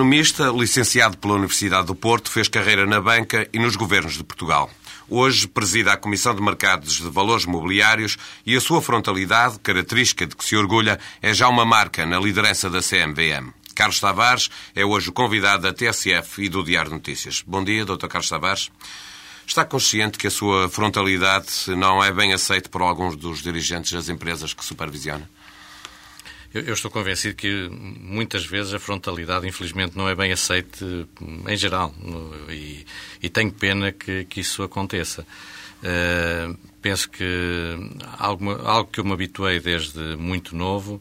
Economista, licenciado pela Universidade do Porto, fez carreira na banca e nos governos de Portugal. Hoje preside a Comissão de Mercados de Valores Mobiliários e a sua frontalidade, característica de que se orgulha, é já uma marca na liderança da CMVM. Carlos Tavares é hoje o convidado da TSF e do Diário Notícias. Bom dia, Dr. Carlos Tavares. Está consciente que a sua frontalidade não é bem aceita por alguns dos dirigentes das empresas que supervisiona? Eu, eu, estou convencido que muitas vezes a frontalidade, infelizmente, não é bem aceite em geral e, e, tenho pena que, que isso aconteça. Uh, penso que algo, algo que eu me habituei desde muito novo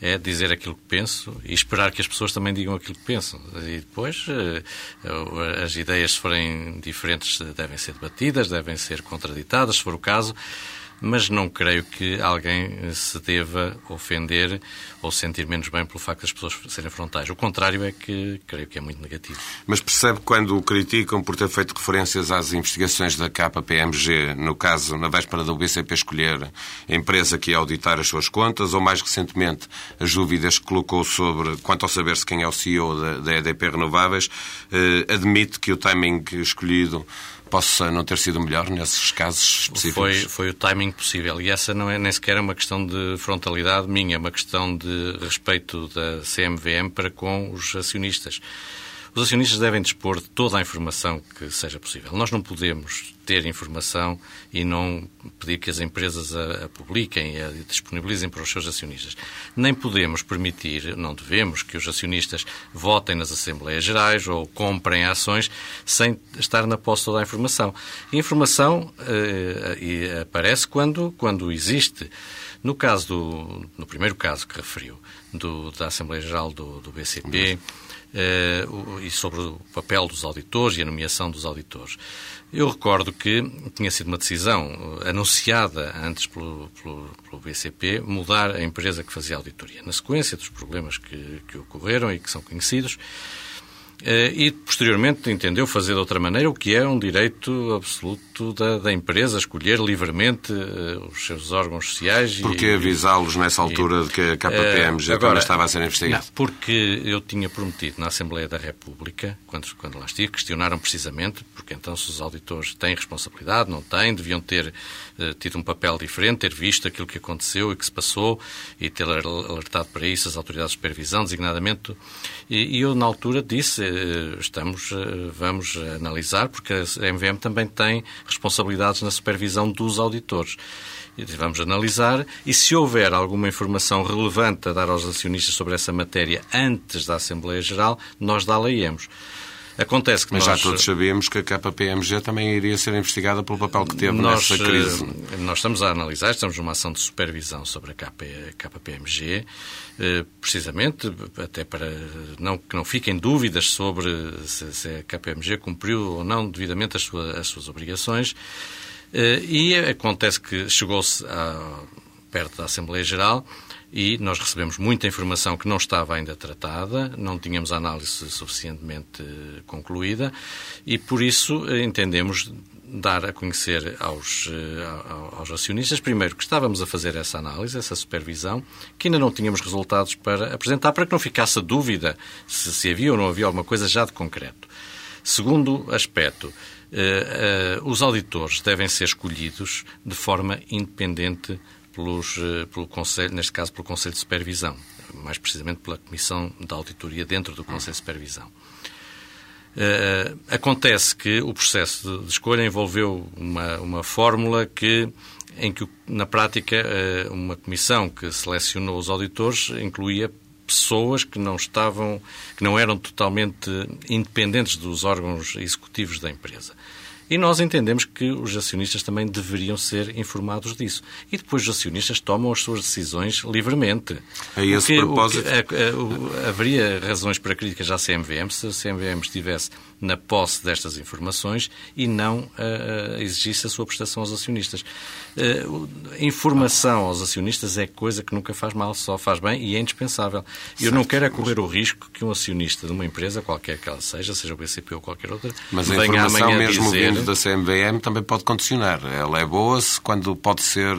é dizer aquilo que penso e esperar que as pessoas também digam aquilo que pensam. E depois uh, as ideias, se forem diferentes, devem ser debatidas, devem ser contraditadas, se for o caso mas não creio que alguém se deva ofender ou sentir menos bem pelo facto das pessoas serem frontais. O contrário é que creio que é muito negativo. Mas percebe quando o criticam por ter feito referências às investigações da KPMG, no caso, na véspera da BCP escolher a empresa que ia auditar as suas contas, ou mais recentemente as dúvidas que colocou sobre quanto ao saber-se quem é o CEO da, da EDP Renováveis, eh, admite que o timing escolhido possa não ter sido melhor nesses casos específicos? Foi, foi o timing possível. E essa não é nem sequer uma questão de frontalidade minha, é uma questão de respeito da CMVM para com os acionistas. Os acionistas devem dispor de toda a informação que seja possível. Nós não podemos ter informação e não pedir que as empresas a, a publiquem e a disponibilizem para os seus acionistas. Nem podemos permitir, não devemos, que os acionistas votem nas Assembleias Gerais ou comprem ações sem estar na posse toda a informação. A informação eh, aparece quando, quando existe. No caso do, no primeiro caso que referiu, do, da Assembleia Geral do, do BCP, e sobre o papel dos auditores e a nomeação dos auditores. Eu recordo que tinha sido uma decisão eh, anunciada antes pelo, pelo, pelo, BCP mudar a empresa que fazia auditoria. Na sequência dos problemas que, que ocorreram e que são conhecidos, eh, e posteriormente entendeu fazer de outra maneira, o que é um direito absoluto da, da empresa, escolher livremente uh, os seus órgãos sociais. Por que avisá-los nessa altura e, de que a KPMG uh, agora, estava a ser investigada? Porque eu tinha prometido na Assembleia da República, quando, quando lá estive, questionaram precisamente, porque então se os auditores têm responsabilidade, não têm, deviam ter tido um papel diferente, ter visto aquilo que aconteceu e que se passou e ter alertado para isso as autoridades de supervisão, designadamente. E, e eu, na altura, disse eh, estamos, eh, vamos analisar, porque a MVM também tem responsabilidades na supervisão dos auditores. Vamos analisar e se houver alguma informação relevante a dar aos acionistas sobre essa matéria antes da Assembleia Geral, nós dá-la-íamos. Acontece que Mas nós... já todos sabíamos que a KPMG também iria ser investigada pelo papel que teve nós, nessa crise. Eh, nós estamos a analisar, estamos numa ação de supervisão sobre a KPMG, eh, precisamente até para não, que não fiquem dúvidas sobre se, a KPMG cumpriu ou não devidamente as, suas, as suas obrigações. Eh, e acontece que chegou-se perto da Assembleia Geral e nós recebemos muita informação que não estava ainda tratada, não tínhamos a análise suficientemente concluída e, por isso, entendemos dar a conhecer aos, eh, aos acionistas, primeiro, que estávamos a fazer essa análise, essa supervisão, que ainda não tínhamos resultados para apresentar, para que não ficasse dúvida se, se havia ou não havia alguma coisa já de concreto. Segundo aspecto, eh, eh, os auditores devem ser escolhidos de forma independente pelos, eh, pelo Conselho, neste caso pelo Conselho de Supervisão, mais precisamente pela Comissão de Auditoria dentro do Conselho de Supervisão. Uh, acontece que o processo de escolha envolveu uma, uma fórmula que, em que, na prática, uh, uma comissão que selecionou os auditores incluía pessoas que não estavam, que não eram totalmente independentes dos órgãos executivos da empresa. E nós entendemos que os acionistas também deveriam ser informados disso. E depois os acionistas tomam as suas decisões livremente. A esse que, propósito... Que, a, a, haveria razões para críticas à CMVM se a CMVM estivesse na posse destas informações e não uh, exigisse a sua prestação aos acionistas. Uh, informação aos acionistas é coisa que nunca faz mal, só faz bem e é indispensável. Eu não quero é correr o risco que um acionista de uma empresa, qualquer que ela seja, seja o BCP ou qualquer outra, mas a venha informação amanhã mesmo dizer... vindo da CMVM também pode condicionar. Ela é boa se quando pode ser,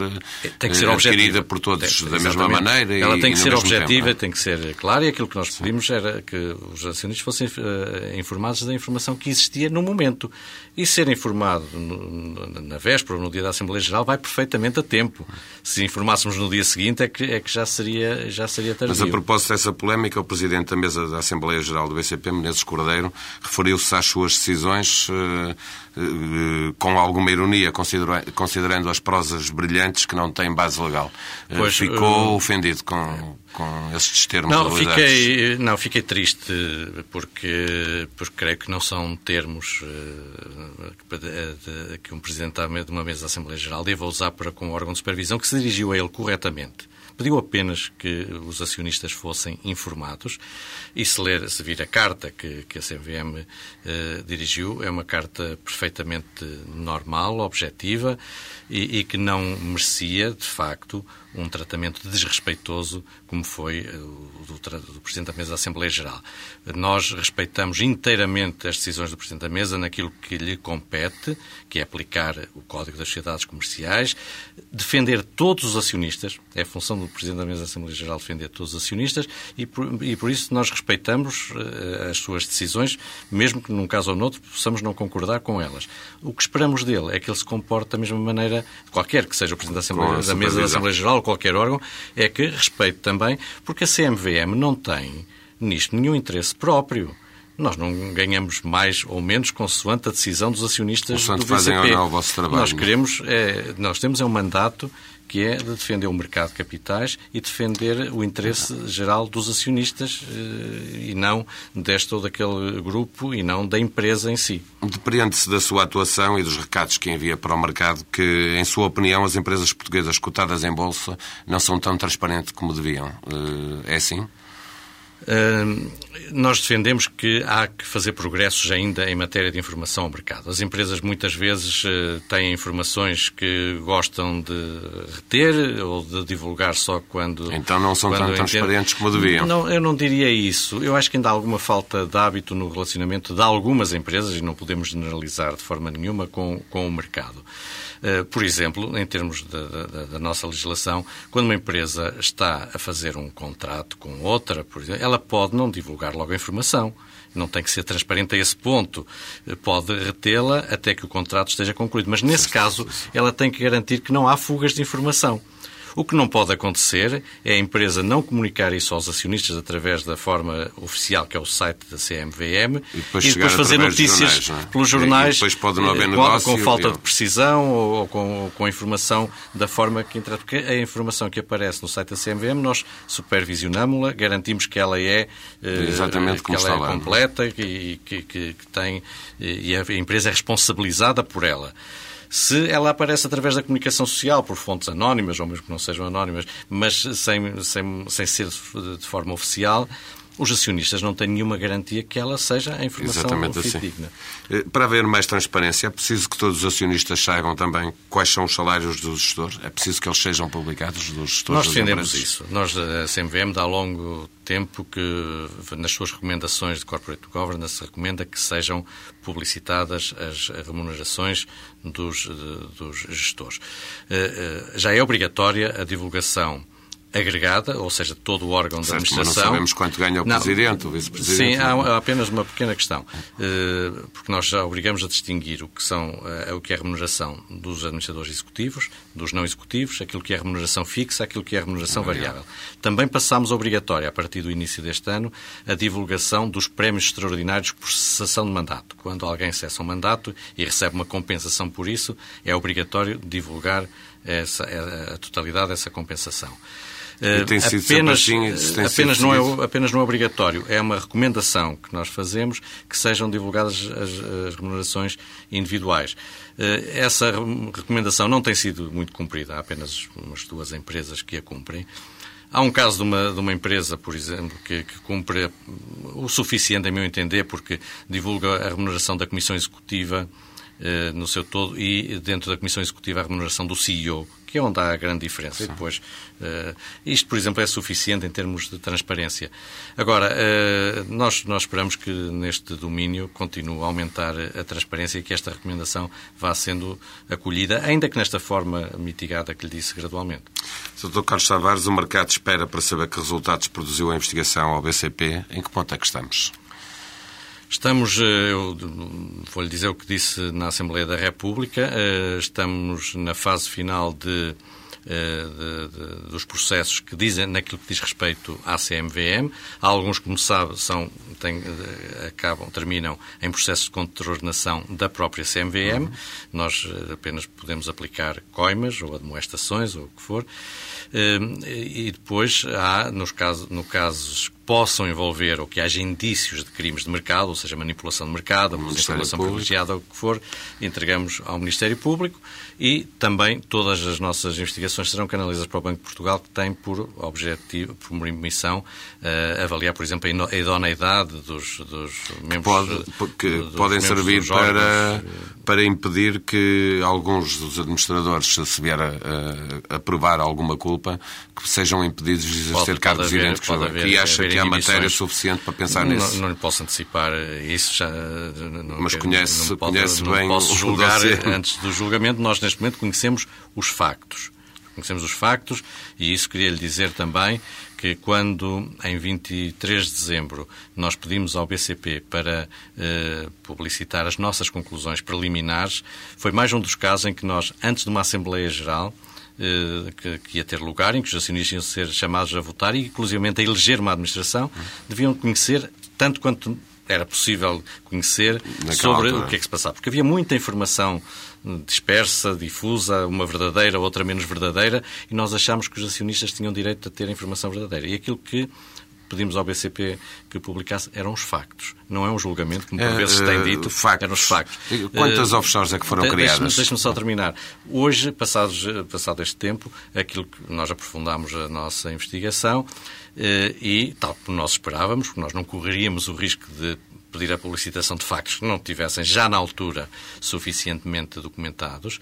tem que ser adquirida objetiva. por todos tem, da mesma maneira. Ela e, tem que ser objetiva, tempo, é? tem que ser clara e aquilo que nós pedimos era que os acionistas fossem uh, informados da informação que existia no momento. E ser informado no, na véspera ou no dia da Assembleia Geral vai perfeitamente a tempo. Se informássemos no dia seguinte é que, é que já, seria, já seria tardio. Mas a propósito dessa polémica, o Presidente da Mesa da Assembleia Geral do BCP, Menezes Cordeiro, referiu-se às suas decisões eh, eh, com alguma ironia, considerando as prosas brilhantes que não têm base legal. Eh, Pois, Ficou uh, ofendido com, com estes termos Não, fiquei, não, fiquei triste porque, porque creio que não são termos que- um Presidente de uma mesa da Assembleia Geral deva usar para com o órgão de supervisão que se dirigiu a ele corretamente. Pediu apenas que os acionistas fossem informados e se ler, se vir a carta que, que a CMVM eh, dirigiu, é uma carta perfeitamente normal, objetiva e, e que não merecia, de facto, um tratamento desrespeitoso como foi eh, o do, do Presidente da Mesa da Assembleia Geral. Nós respeitamos inteiramente as decisões do Presidente da Mesa naquilo que lhe compete, que é aplicar o Código das Sociedades Comerciais, defender todos os acionistas, é a função do Presidente da Mesa da Assembleia Geral defender todos os acionistas e por, e por isso nós respeitamos eh, as suas decisões, mesmo que num caso ou noutro possamos não concordar com elas. O que esperamos dele é que ele se comporte da mesma maneira, qualquer que seja o Presidente da, Assembleia, da Mesa da. Assembleia Geral ou qualquer órgão, é que respeite também, porque a CMVM não tem nisto nenhum interesse próprio. Nós não ganhamos mais ou menos consoante a decisão dos acionistas Consoante do fazem BCP. ou não o vosso trabalho, Nós é? queremos, é, nós temos é um mandato que é de defender o mercado de capitais e defender o interesse geral dos acionistas eh, e não deste ou daquele grupo e não da empresa em si. Depreende-se da sua atuação e dos recados que envia para o mercado que, em sua opinião, as empresas portuguesas cotadas em bolsa não são tão transparentes como deviam. Eh, É assim? Nós defendemos que há que fazer progressos ainda em matéria de informação ao mercado. As empresas muitas vezes eh, têm informações que gostam de reter ou de divulgar só quando. Então não são tão transparentes como deviam. Não, eu não diria isso. Eu acho que ainda há alguma falta de hábito no relacionamento de algumas empresas, e não podemos generalizar de forma nenhuma, com, com o mercado. Eh, Por exemplo, em termos da, nossa legislação, quando uma empresa está a fazer um contrato com outra, por exemplo, ela pode não divulgar logo a informação. Não tem que ser transparente a esse ponto. Eh, Pode retê-la até que o contrato esteja concluído. Mas, nesse caso, ela tem que garantir que não há fugas de informação. O que não pode acontecer é a empresa não comunicar isso aos acionistas através da forma oficial, que é o site da CMVM, E depois chegar fazer através dos notícias jornais, é? pelos E- e jornais depois pode não haver eh, com- negócio com falta e- de precisão ou, ou com, com a informação da forma que entra. Porque a informação que aparece no site da CMVM, nós supervisionamos-la, garantimos que ela é, eh, Exatamente que ela é é? completa e que, que- que tem e a empresa é responsabilizada por ela. Se ela aparece através da comunicação social, por fontes anónimas, ou mesmo que não sejam anónimas, mas sem, sem, sem ser de forma oficial, os acionistas não têm nenhuma garantia que ela seja a informação Exatamente assim. fidedigna. Eh, Para haver mais transparência, é preciso que todos os acionistas saibam também quais são os salários dos gestores. É preciso que eles sejam publicados dos gestores Nós defendemos isso. Nós, a CMVM, há longo tempo que, nas suas recomendações de Corporate Governance, recomenda que sejam publicitadas as remunerações dos, eh, dos gestores. Eh, eh, Já é obrigatória a divulgação agregada, ou seja, todo o órgão da Certo, mas não administração. sabemos quanto ganha o Não, presidente, o vice-presidente. Sim, há, há apenas uma pequena questão, Eh, porque nós já obrigamos a distinguir o que, são, eh, o que é a remuneração dos administradores executivos, dos não executivos, aquilo que é a remuneração fixa, aquilo que é a remuneração variável. Também passámos obrigatória, a partir do início deste ano, a divulgação dos prémios extraordinários por cessação de mandato. Quando alguém cessa um mandato e recebe uma compensação por isso, é obrigatório divulgar essa, a totalidade dessa compensação. E tem sido apenas, sempre assim, tem apenas, sido não é, apenas não é obrigatório, é uma recomendação que nós fazemos que sejam divulgadas as, as remunerações individuais. Eh, Essa recomendação não tem sido muito cumprida, há apenas umas duas empresas que a cumprem. Há um caso de uma, de uma empresa, por exemplo, que, que cumpre o suficiente, em meu entender, porque divulga a remuneração da Comissão Executiva eh, no seu todo e dentro da Comissão Executiva a remuneração do CEO, que é onde há a grande diferença. Depois, eh, isto, por exemplo, é suficiente em termos de transparência. Agora, eh, nós, nós esperamos que neste domínio continue a aumentar a transparência e que esta recomendação vá sendo acolhida, ainda que nesta forma mitigada que lhe disse gradualmente. Sr. Carlos Tavares, o mercado espera para saber que resultados produziu a investigação ao BCP. Em que ponto é que estamos? Estamos, eh, eu vou-lhe dizer o que disse na Assembleia da República, eh, estamos na fase final de, eh, de, de, dos processos que dizem naquilo que diz respeito à CMVM. Há alguns, como sabe, são, têm, acabam, terminam em processos de contraordenação da própria CMVM. Uhum. Nós apenas podemos aplicar coimas ou admoestações ou o que for. E depois há, nos casos, no casos possam envolver ou que haja indícios de crimes de mercado, ou seja, manipulação de mercado, manipulação privilegiada, ou o que for, entregamos ao Ministério Público e também todas as nossas investigações serão canalizadas para o Banco de Portugal, que tem por objetivo, por missão, uh, avaliar, por exemplo, a idoneidade dos, dos membros. Pode, que dos podem servir para, para impedir que alguns dos administradores, se vier a, a, a provar alguma culpa, que sejam impedidos de exercer pode, cargos idênticos. E acha que há matéria suficiente para pensar não, nisso? Não, não lhe posso antecipar isso. Já, não, Mas conhece, não posso, conhece não bem posso o julgar antes do julgamento. Nós, neste momento, conhecemos os factos. Conhecemos os factos e isso queria lhe dizer também que quando, em 23 de dezembro, nós pedimos ao BCP para eh, publicitar as nossas conclusões preliminares, foi mais um dos casos em que nós, antes de uma Assembleia Geral, que, que, ia ter lugar, em que os acionistas iam ser chamados a votar e, inclusive, a eleger uma administração, deviam conhecer, tanto quanto era possível conhecer, Naquela sobre altura. o que é que se passava. Porque havia muita informação dispersa, difusa, uma verdadeira, outra menos verdadeira, e nós achámos que os acionistas tinham direito a ter a informação verdadeira. E aquilo que pedimos ao BCP que publicasse eram os factos. Não é um julgamento, como por vezes se tem dito, Eh, factos. eram os factos. Quantas Eh, offshores é que foram criadas? Deixe-me só terminar. Hoje, passados, passado este tempo, aquilo que nós aprofundámos a nossa investigação eh, e, tal como nós esperávamos, porque nós não correríamos o risco de pedir a publicitação de factos que não tivessem já na altura suficientemente documentados,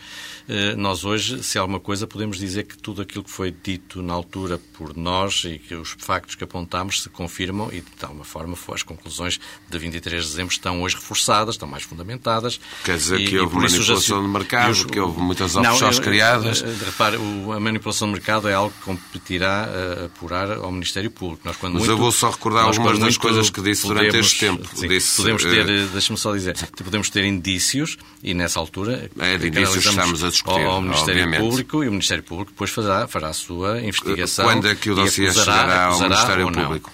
eh, nós hoje, se há alguma coisa, podemos dizer que tudo aquilo que foi dito na altura por nós e que os factos que apontámos se confirmam e, de alguma forma, as conclusões de 23 de dezembro estão hoje reforçadas, estão mais fundamentadas. Quer dizer E- que houve isso manipulação aci- de mercado, os- que houve muitas eu- criadas. eh, Repare, a manipulação de mercado é algo que competirá a apurar ao Ministério Público. Nós, quando Mas muito, eu vou só recordar nós, algumas das coisas que disse durante podemos- este tempo. sim, Podemos ter, eh, eh, deixa-me só dizer, podemos ter indícios e nessa altura É de indícios estamos a discutir, ao, ao Ministério obviamente. Público e o Ministério Público depois fará, fará a sua investigação. Quando é que o dossiê acusará- chegará ao Ministério. Público?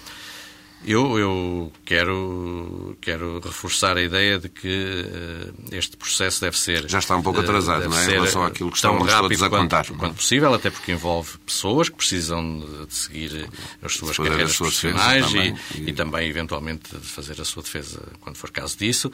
Eu, eu quero, quero reforçar a ideia de que eh, este processo deve ser. Já está um pouco eh, atrasado, não é? Em relação àquilo que estávamos rápido todos a quanto- contar. Quanto possível, até porque envolve pessoas que precisam de, de seguir as suas fazer carreiras sua defesa profissionais também, e, e- e também, eventualmente, de fazer a sua defesa quando for caso disso.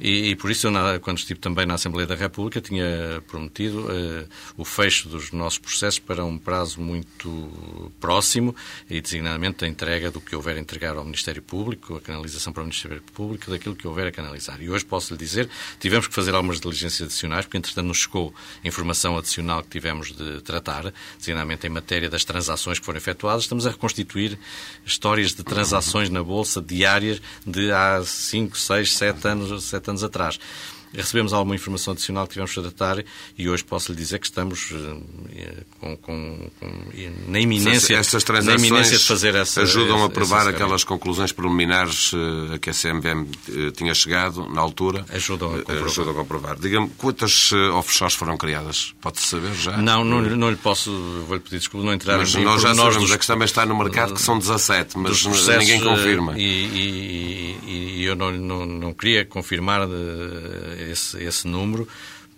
E, e por isso, eu, quando estive também na Assembleia da República, tinha prometido eh, o fecho dos nossos processos para um prazo muito próximo e, designadamente, a entrega do que houver a entregar ao Ministério Público, a canalização para o Ministério Público, daquilo que houver a canalizar. E hoje posso lhe dizer, tivemos que fazer algumas diligências adicionais, porque, entretanto, nos chegou informação adicional que tivemos de tratar, designadamente em matéria das transações que foram efetuadas. Estamos a reconstituir histórias de transações na Bolsa diárias de há 5, 6, 7 anos, 7 anos atrás. Recebemos alguma informação adicional que tivemos a tratar e hoje posso lhe dizer que estamos eh, com, com, com- na, iminência, Essas na iminência de fazer essa. ajudam a provar aquelas conclusões preliminares eh, a que a CMVM eh, tinha chegado na altura. Ajudam a comprovar. Ajudam a comprovar. Diga-me, quantas offshores foram criadas? Pode-se saber já? Não, não, lhe- não lhe posso, vou-lhe pedir desculpa, não entrar Mas em nós já sabemos, dos- a questão também está no mercado, que são 17, mas ninguém confirma. E, e- e- e eu não, não, não queria confirmar eh, esse, esse número,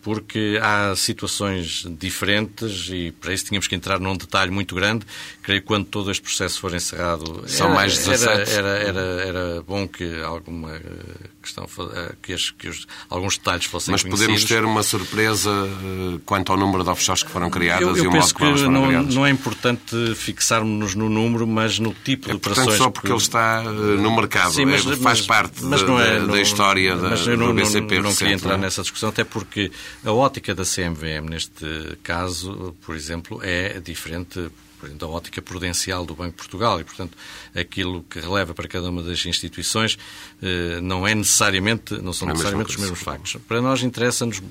porque há situações diferentes e para isso tínhamos que entrar num detalhe muito grande. Creio que quando todo este processo for encerrado... São era, mais 17? Era, era, era, era, bom que alguma questão, que, as, que os, alguns detalhes fossem Mas conhecidos. podemos ter uma surpresa uh, quanto ao número de offshores que foram criadas eu, eu e o modo como elas foram não, criadas? não é importante fixarmos-nos no número, mas no tipo é, de operações... Portanto, só porque ele está uh, no mercado. Sim, mas, é, faz mas, parte mas da, não é, da, não, história da, mas eu não, do BCP não, não recente, queria entrar não nessa discussão, até porque a ótica da CMVM, neste caso, por exemplo, é diferente exemplo, da ótica prudencial do Banco de Portugal e, portanto, aquilo que releva para cada uma das instituições eh, não é necessariamente, não são É necessariamente os mesmos factos. Para nós interessa-nos,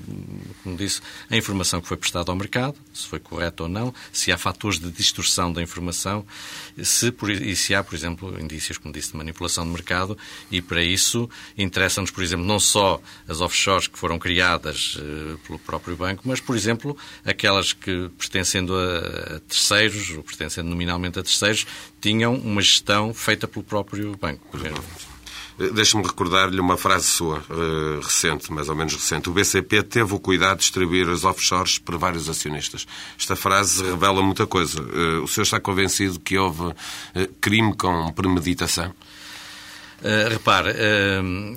como disse, a informação que foi prestada ao mercado, se foi correta ou não, se há fatores de distorção da informação, se, por, e se há, por exemplo, indícios, como disse, de manipulação de mercado, e para isso interessa-nos, por exemplo, não só as offshores que foram criadas eh, pelo próprio banco, mas, por exemplo, aquelas que, pertencendo a, terceiros, pertencendo nominalmente a terceiros, tinham uma gestão feita pelo próprio banco. Eh, Deixe-me recordar-lhe uma frase sua, uh, recente, mais ou menos recente. O BCP teve o cuidado de distribuir as offshores para vários acionistas. Esta frase revela muita coisa. Uh, o senhor está convencido que houve uh, crime com premeditação? Uh, repare, uh,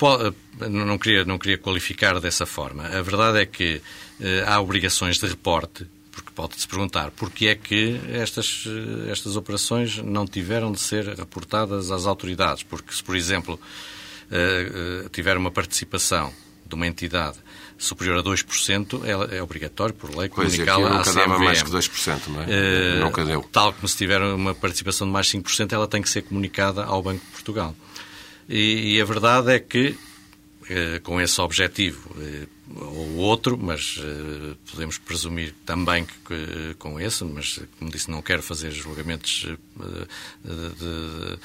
uh, não, queria, não queria qualificar dessa forma. A verdade é que há obrigações de reporte, porque pode-se perguntar porquê é que estas, estas operações não tiveram de ser reportadas às autoridades. Porque se, por exemplo, tiver uma participação de uma entidade superior a 2%, é, é obrigatório, por lei, comunicá-la à nunca CMVM. dava mais que 2%, não é? Uh, nunca deu. Tal como se tiver uma participação de mais 5%, ela tem que ser comunicada ao Banco de Portugal. E, e a verdade é que, uh, com esse objetivo, uh, ou outro, mas uh, podemos presumir também que, que, com esse, mas como disse, não quero fazer julgamentos, uh, de,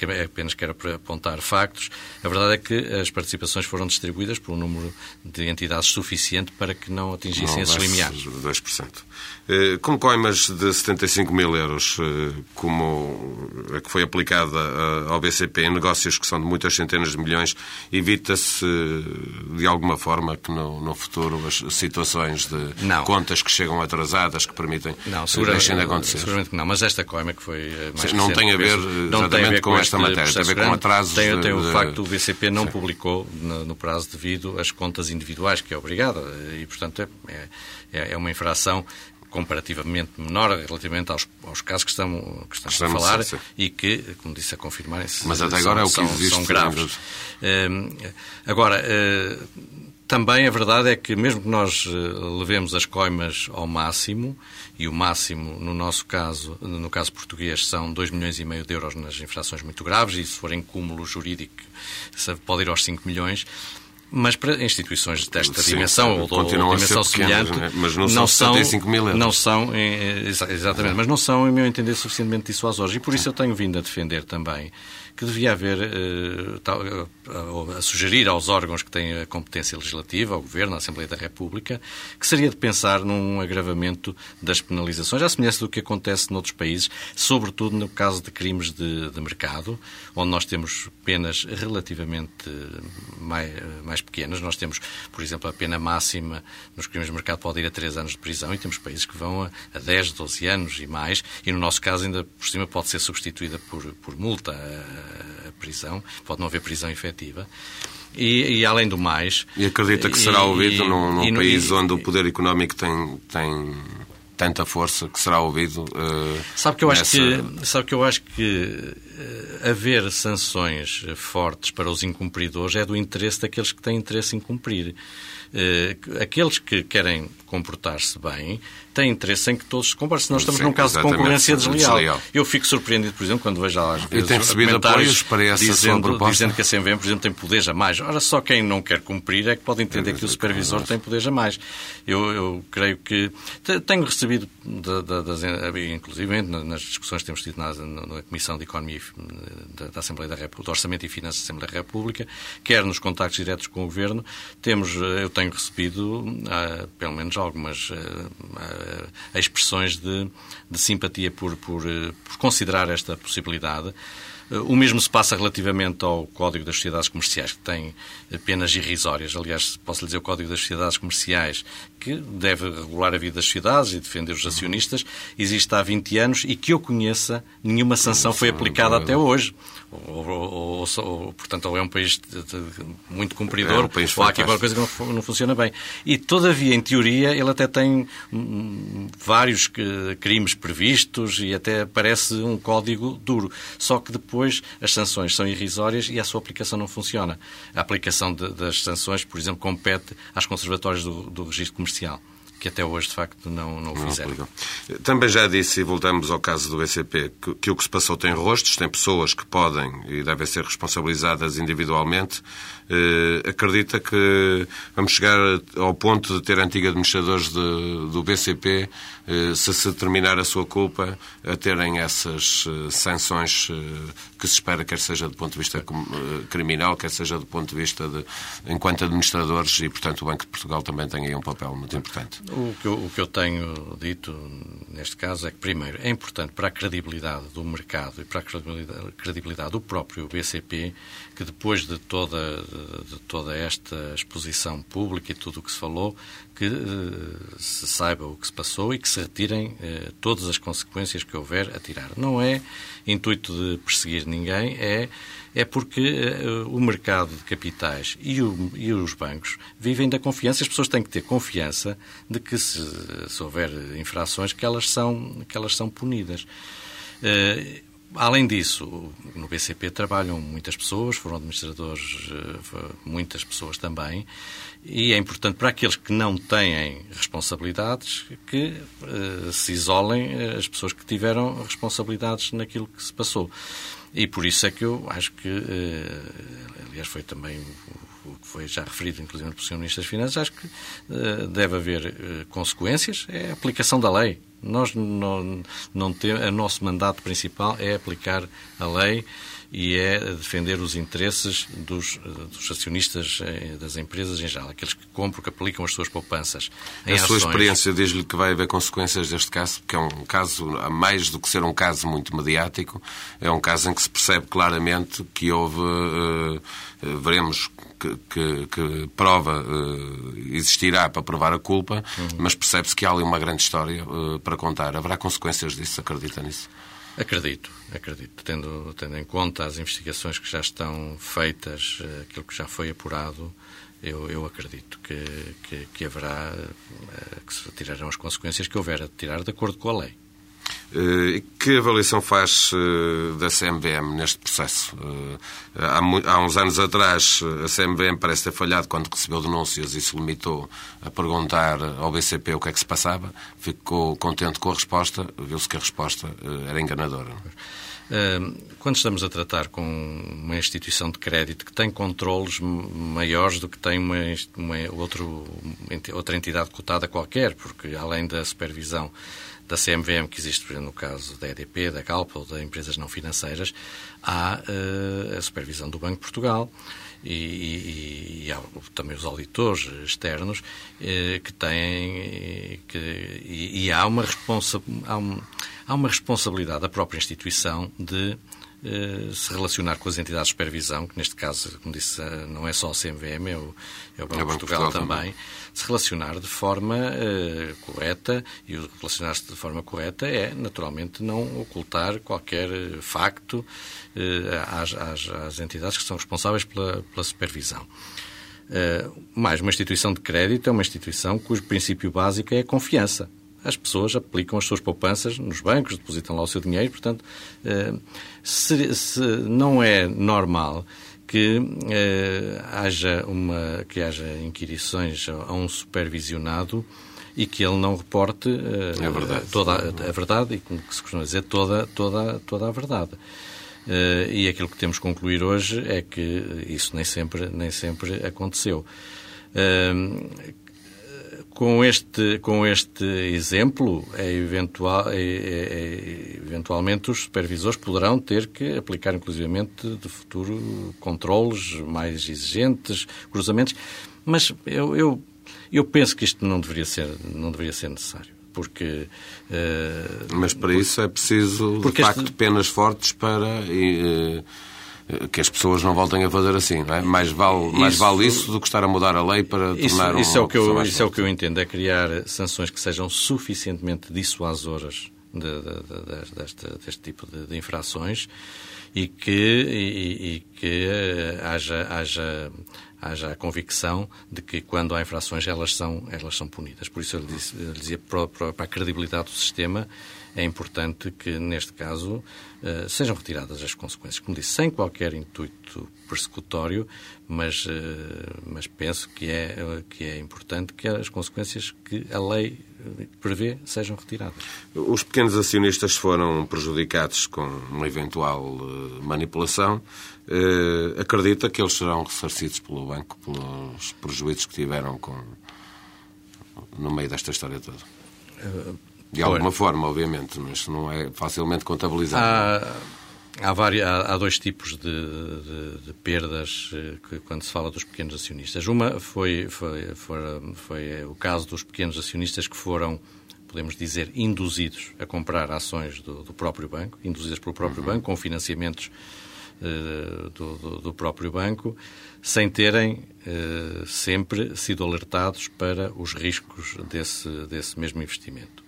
de, apenas quero apontar factos. A verdade é que as participações foram distribuídas por um número de entidades suficiente para que não atingissem não, esses limiares. 2%. Uh, com coimas de 75 mil euros, como a que foi aplicada ao BCP em negócios que são de muitas centenas de milhões, evita-se de alguma forma que no, no futuro as situações de não. contas que chegam atrasadas que permitem não, que deixem de acontecer. Seguramente que não, mas esta coima que foi mais Não recente, tem a ver não tem a ver com, com esta matéria, tem a ver com atrasos. Tem, de, tem o de... facto do BCP não Sim. publicou no, no, prazo devido as contas individuais, que é obrigado, e portanto é, é, é uma infração comparativamente menor relativamente aos, aos casos que, estamos, que estamos, estamos a falar sim, sim. e que, como disse, a confirmarem-se Mas até são, agora é o que são, existe. são graves. Uh, agora, uh, também a verdade é que, mesmo que nós levemos as coimas ao máximo, e o máximo, no nosso caso, no caso português, são 2 milhões e meio de euros nas infrações muito graves, e se for em cúmulo jurídico, pode ir aos 5 milhões, mas para instituições desta Sim, dimensão ou de dimensão semelhante, pequenas, mas não, não são 75 mil euros. Não são, exatamente, mas não são, em meu entender, suficientemente dissuasores. E por isso eu tenho vindo a defender também que devia haver, a sugerir aos órgãos que têm a competência legislativa, ao Governo, à Assembleia da República, que seria de pensar num agravamento das penalizações, à semelhança do que acontece noutros países, sobretudo no caso de crimes de, de mercado, onde nós temos penas relativamente mais, mais pequenas. Nós temos, por exemplo, a pena máxima nos crimes de mercado pode ir a 3 anos de prisão e temos países que vão a, a 10, 12 anos e mais, e no nosso caso ainda por cima pode ser substituída por, por multa a, prisão, pode não haver prisão efetiva. E, e, além do mais. E acredita que será ouvido e, num, num e, país onde o poder económico tem, tem tanta força que será ouvido. Uh, sabe que eu nessa... acho que sabe que eu acho que uh, haver sanções fortes para os incumpridores é do interesse daqueles que têm interesse em cumprir. Uh, aqueles que querem comportar-se bem têm interesse em que todos se comportem. Nós estamos Sim, num caso de concorrência desleal. desleal. Eu fico surpreendido, por exemplo, quando vejo às vezes tem recebido apoios para essa dizendo, dizendo que a CMVM, por exemplo, tem poderes a mais. Ora, só quem não quer cumprir é que pode entender que o supervisor tem poderes a mais. Eu, eu creio que... Tenho recebido, da, da, das, inclusive nas discussões que temos tido na, na Comissão de Economia da, Assembleia da República, do Orçamento e Finanças da Assembleia da República, quer nos contactos diretos com o Governo, temos, eu tenho recebido, uh, pelo menos algumas uh, uh, expressões de, de simpatia por, por, por, considerar esta possibilidade. O mesmo se passa relativamente ao Código das Sociedades Comerciais, que tem penas irrisórias. Aliás, posso lhe dizer o Código das Sociedades Comerciais, que deve regular a vida das sociedades e defender os acionistas, existe há 20 anos e que eu conheça, nenhuma sanção foi aplicada até hoje. Ou, ou, ou, portanto, ou é um país de, de, muito cumpridor, é um ou há aqui alguma coisa que não, não, funciona bem. E, todavia, em teoria, ele até tem hum, vários crimes previstos e até parece um código duro. Só que depois as sanções são irrisórias e a sua aplicação não funciona. A aplicação de, das sanções, por exemplo, compete às conservatórias do, do registro comercial que até hoje, de facto, não, não o fizeram. Não Também já disse, e voltamos ao caso do BCP, que, que, o que se passou tem rostos, tem pessoas que podem e devem ser responsabilizadas individualmente. Eh, acredita que vamos chegar ao ponto de ter antigos administradores de, do BCP, eh, se se terminar a sua culpa, a terem essas eh, sanções que se espera, quer seja do ponto de vista criminal, quer seja do ponto de vista de, enquanto administradores, e, portanto, o Banco de Portugal também tem aí um papel muito importante. O que, eu, o que eu tenho dito neste caso é que, primeiro, é importante para a credibilidade do mercado e para a credibilidade do próprio BCP que depois de toda, de toda esta exposição pública e tudo o que se falou, que uh, se saiba o que se passou e que se retirem uh, todas as consequências que houver a tirar. Não é intuito de perseguir ninguém, é, é porque uh, o mercado de capitais e, o, e, os bancos vivem da confiança. As pessoas têm que ter confiança de que se, se houver infrações que elas são, que elas são punidas. Além disso, no BCP trabalham muitas pessoas, foram administradores eh, muitas pessoas também, e é importante para aqueles que não têm responsabilidades que uh, se isolem eh, as pessoas que tiveram responsabilidades naquilo que se passou. E por isso é que eu acho que, aliás, foi também o que foi já referido, inclusive pelo Sr. Ministro das Finanças, acho que deve haver consequências, é a aplicação da lei. Nós não, não temos, o nosso mandato principal é aplicar a lei e é defender os interesses dos, dos, acionistas eh, das empresas em geral, aqueles que compram, que aplicam as suas poupanças. A ações. sua experiência diz-lhe que vai haver consequências deste caso, porque é um caso, a mais do que ser um caso muito mediático, é um caso em que se percebe claramente que houve, uh, veremos que, que, que prova uh, existirá para provar a culpa, uhum. mas percebe-se que há ali uma grande história uh, para contar. Haverá consequências disso? Acredita nisso? Acredito, acredito. Tendo, tendo em conta as investigações que já estão feitas, uh, aquilo que já foi apurado, eu, eu acredito que, que, que haverá, que se tirarão as consequências que houver a tirar de acordo com a lei. Eh, que avaliação faz eh, da CMVM neste processo? Eh, há uns anos atrás, a CMVM parece ter falhado quando recebeu denúncias e se limitou a perguntar ao BCP o que é que se passava. Ficou contente com a resposta, viu-se que a resposta era enganadora. Quando estamos a tratar com uma instituição de crédito que tem controles maiores do que tem uma, uma outro, outra entidade cotada qualquer, porque além da supervisão da CMVM que existe, por exemplo, no caso da EDP, da Galp ou de empresas não financeiras, há uh, a supervisão do Banco de Portugal e, e, e há também os auditores externos uh, que têm que, e, e, há uma responsa, há, um, há uma responsabilidade da própria instituição de se relacionar com as entidades de supervisão, que neste caso, como disse, eh, não é só a CMVM, é o, é o Banco, é Banco Portugal, Portugal também, também, se relacionar de forma uh, correta, e o relacionar-se de forma correta é, naturalmente, não ocultar qualquer facto uh, às, às, às, entidades que são responsáveis pela, pela supervisão. Uh, mais, uma instituição de crédito é uma instituição cujo princípio básico é a confiança as pessoas aplicam as suas poupanças nos bancos, depositam lá o seu dinheiro, portanto, eh, se, se não é normal que eh, haja uma que haja inquirições a um supervisionado e que ele não reporte eh, é verdade. toda a, a, verdade e como se costuma dizer toda toda toda a verdade uh, e aquilo que temos que concluir hoje é que isso nem sempre nem sempre aconteceu uh, com este, com este exemplo, é eventual, é, é, é, eventualmente os supervisores poderão ter que aplicar, inclusivamente, de futuro, controles mais exigentes, cruzamentos, mas eu, eu, eu penso que isto não deveria ser, não deveria ser necessário. porque... Uh, Mas para isso é preciso, de facto, este... penas fortes para... Uh, que as pessoas não voltem a fazer assim, não é? Mais vale, mais isso, vale isso do que estar a mudar a lei para isso, tornar isso, é o que eu, Isso é o que eu entendo, é criar sanções que sejam suficientemente dissuasoras de, de, de, deste, deste, tipo de, infrações e que, e, e que haja, haja haja a convicção de que quando há infrações elas são, elas são punidas. Por isso eu, eu dizia para, para, a credibilidade do sistema é importante que, neste caso, uh, sejam retiradas as consequências. Como disse, sem qualquer intuito persecutório, mas, uh, mas penso que é, que é importante que as consequências que a lei prevê sejam retiradas. Os pequenos acionistas foram prejudicados com uma eventual manipulação. Uh, acredita que eles serão ressarcidos pelo banco pelos prejuízos que tiveram com, no meio desta história toda? Uh, de alguma forma, obviamente, mas não é facilmente contabilizado. Há, há, há, há dois tipos de, de, de, perdas eh, que, quando se fala dos pequenos acionistas. Uma foi, foi, foi, foi o caso dos pequenos acionistas que foram podemos dizer, induzidos a comprar ações do, do próprio banco, induzidas pelo próprio uhum. banco, com financiamentos uh, do, do, do, próprio banco, sem terem uh, sempre sido alertados para os riscos desse, desse mesmo investimento.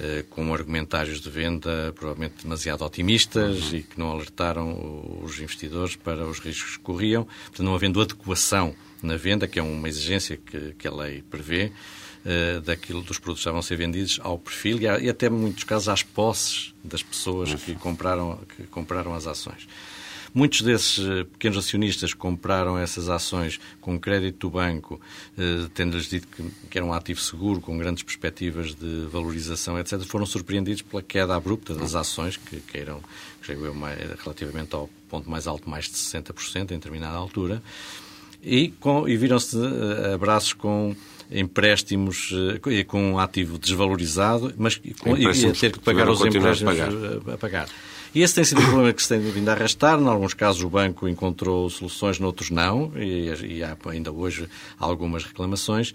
Eh, com argumentários de venda provavelmente demasiado otimistas uhum. e que não alertaram os investidores para os riscos que corriam. Portanto, não havendo adequação na venda, que é uma exigência que, que a lei prevê, uh, daquilo dos produtos que já vão ser vendidos ao perfil e, e até, em muitos casos, às posses das pessoas que compraram, que compraram as ações. Muitos desses eh, pequenos acionistas compraram essas ações com crédito do banco, eh, tendo-lhes dito que era um ativo seguro, com grandes perspectivas de valorização, etc., foram surpreendidos pela queda abrupta das ações, que caíram, chegou relativamente ao ponto mais alto, mais de 60% em determinada altura, e, e viram-se eh, abraços com empréstimos com um ativo desvalorizado, mas com, e a ter que pagar os empréstimos a pagar. a pagar. E esse tem sido um problema que se tem vindo a arrastar. Em alguns casos o banco encontrou soluções, noutros não, e, e há ainda hoje algumas reclamações.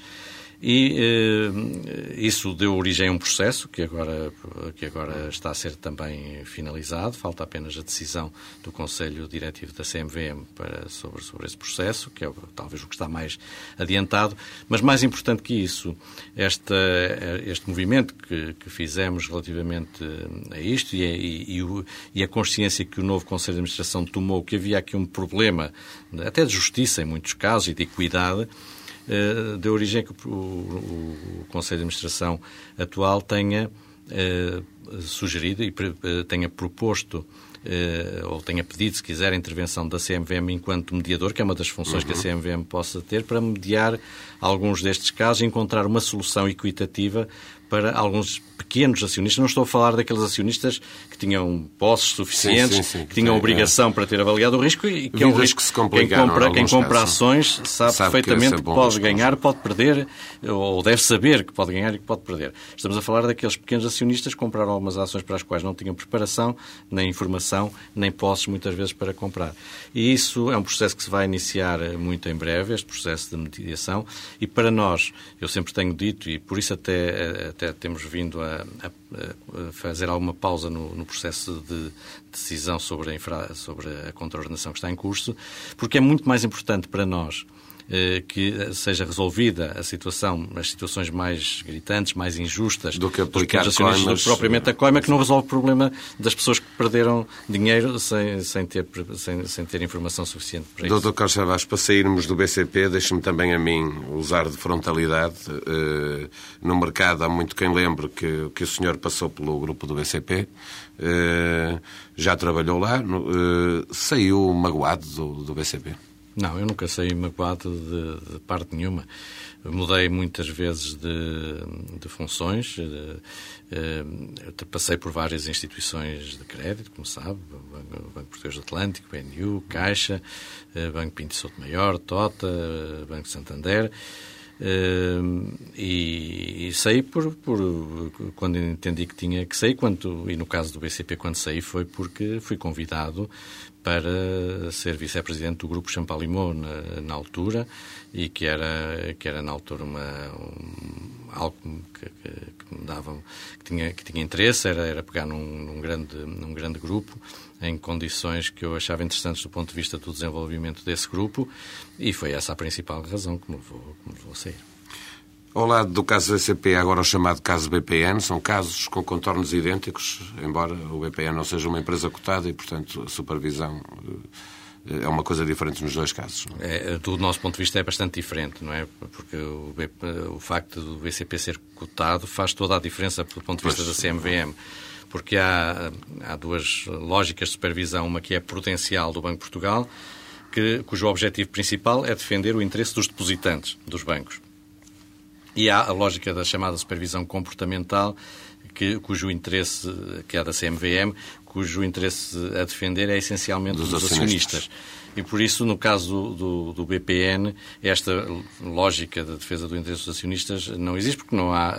E eh, isso deu origem a um processo que agora, que agora está a ser também finalizado. Falta apenas a decisão do Conselho Diretivo da CMVM para, sobre, sobre esse processo, que é talvez o que está mais adiantado. Mas mais importante que isso, esta, este movimento que, que fizemos relativamente a isto e, e, e, e a consciência que o novo Conselho de Administração tomou que havia aqui um problema, até de justiça em muitos casos e de equidade, uh, deu origem a que o, o, Conselho de Administração atual tenha uh, sugerido e uh, tenha proposto ou tenha pedido, se quiser, a intervenção da CMVM enquanto mediador, que é uma das funções uhum. que a CMVM possa ter, para mediar alguns destes casos e encontrar uma solução equitativa para alguns pequenos acionistas. Não estou a falar daqueles acionistas que tinham posses suficientes, sim, sim, sim, que tinham é, obrigação é. para ter avaliado o risco e que é um risco que se quem compra, quem compra ações sabe, sabe perfeitamente que, que pode ganhar, pode perder, ou deve saber que pode ganhar e que pode perder. Estamos a falar daqueles pequenos acionistas que compraram algumas ações para as quais não tinham preparação, nem informação, nem posses muitas vezes para comprar. E isso é um processo que se vai iniciar muito em breve, este processo de mediação, e para nós, eu sempre tenho dito, e por isso até, até temos vindo a, a, fazer alguma pausa no, no, processo de decisão sobre a, infra, sobre a contraordenação que está em curso, porque é muito mais importante para nós que seja resolvida a situação, as situações mais gritantes, mais injustas do que aplicar dos coimas, propriamente a coima, que não resolve o problema das pessoas que perderam dinheiro sem, sem, ter, sem, sem ter informação suficiente para Doutor isso. Doutor Carlos Savas, para sairmos do BCP, deixe-me também a mim usar de frontalidade. Uh, no mercado há muito quem lembre que, que o senhor passou pelo grupo do BCP, eh, já trabalhou lá, saiu magoado do, do BCP. Não, eu nunca saí magoado de, de parte nenhuma. Mudei muitas vezes de, de funções. De, de, passei por várias instituições de crédito, como sabe, Banco, Banco Português do Atlântico, BNU, Caixa, eh, Banco Pinto Souto Maior, Tota, Banco Santander. E, e, saí por, por, quando entendi que tinha que sair, quando, e no caso do BCP, quando saí, foi porque fui convidado para ser vice-presidente do grupo Champalimau na, na, altura e que era, que era na altura uma, um, algo que, que, que, me dava, que tinha, que tinha interesse, era, era pegar num, num, grande, num grande grupo em condições que eu achava interessantes do ponto de vista do desenvolvimento desse grupo e foi essa a principal razão que me levou, que me levou a sair. Ao lado do caso BCP, agora o chamado caso BPN, são casos com contornos idênticos, embora o BPN não seja uma empresa cotada e, portanto, a supervisão eh, é uma coisa diferente nos dois casos. É, do nosso ponto de vista é bastante diferente, não é? Porque o, BP, o facto do BCP ser cotado faz toda a diferença do ponto de vista pois, da CMVM. Porque há, há duas lógicas de supervisão, uma que é prudencial do Banco de Portugal, que, cujo objetivo principal é defender o interesse dos depositantes dos bancos. E há a lógica da chamada supervisão comportamental, que, cujo interesse, que é da CMVM, cujo interesse a defender é essencialmente dos, dos acionistas. acionistas. E por isso, no caso do, do, BPN, esta lógica da defesa do interesse dos acionistas não existe, porque não há.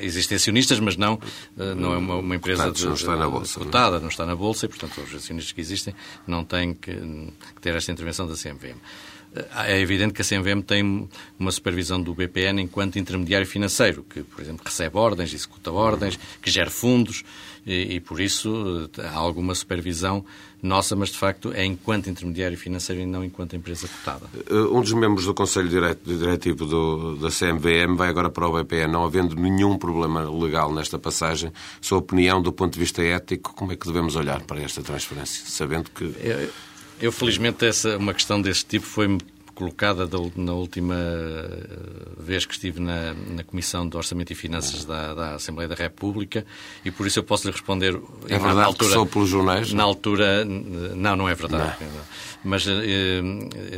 Existem acionistas, mas não, não é uma, uma empresa portanto, de, não está na bolsa, cotada, não? não? está na bolsa, e, portanto, os acionistas que existem não têm que, que ter esta intervenção da CMVM é evidente que a CMVM tem uma supervisão do BPN enquanto intermediário financeiro, que, por exemplo, recebe ordens, executa ordens, que gera fundos e, e, por isso, há alguma supervisão nossa, mas de facto é enquanto intermediário financeiro e não enquanto empresa cotada. Eh, um dos membros do Conselho Diretivo do, da CMVM vai agora para o BPN, não havendo nenhum problema legal nesta passagem. Sua opinião, do ponto de vista ético, como é que devemos olhar para esta transferência, sabendo que. Eu eu, felizmente, essa, uma questão desse tipo foi-me colocada na última eh, vez que estive na, na Comissão de Orçamento e Finanças da, da, Assembleia da República e por isso eu posso lhe responder. É verdade na altura, que sou pelos jornais? Na altura, não, não é verdade. Não. Mas eh,